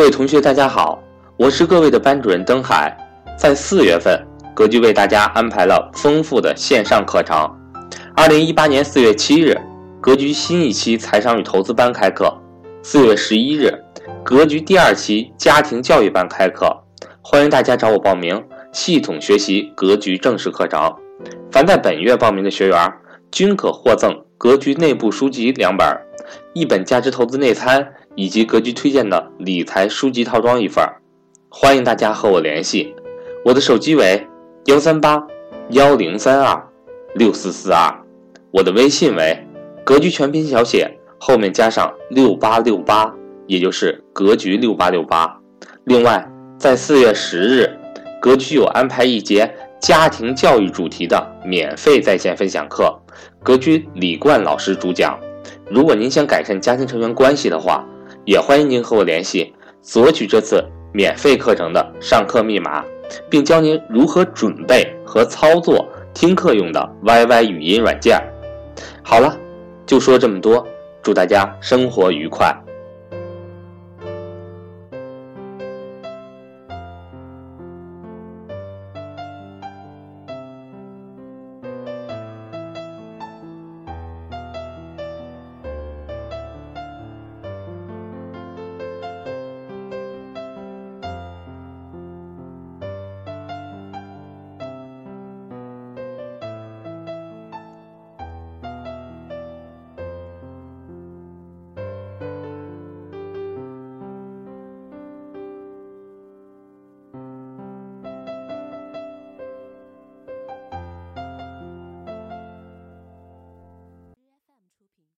各位同学，大家好，我是各位的班主任登海。在四月份，格局为大家安排了丰富的线上课程。二零一八年四月七日，格局新一期财商与投资班开课；四月十一日，格局第二期家庭教育班开课。欢迎大家找我报名，系统学习格局正式课程。凡在本月报名的学员，均可获赠格局内部书籍两本，一本价值投资内参。以及格局推荐的理财书籍套装一份，欢迎大家和我联系，我的手机为幺三八幺零三二六四四二，我的微信为格局全拼小写后面加上六八六八，也就是格局六八六八。另外，在四月十日，格局有安排一节家庭教育主题的免费在线分享课，格局李冠老师主讲。如果您想改善家庭成员关系的话，也欢迎您和我联系，索取这次免费课程的上课密码，并教您如何准备和操作听课用的 YY 语音软件。好了，就说这么多，祝大家生活愉快。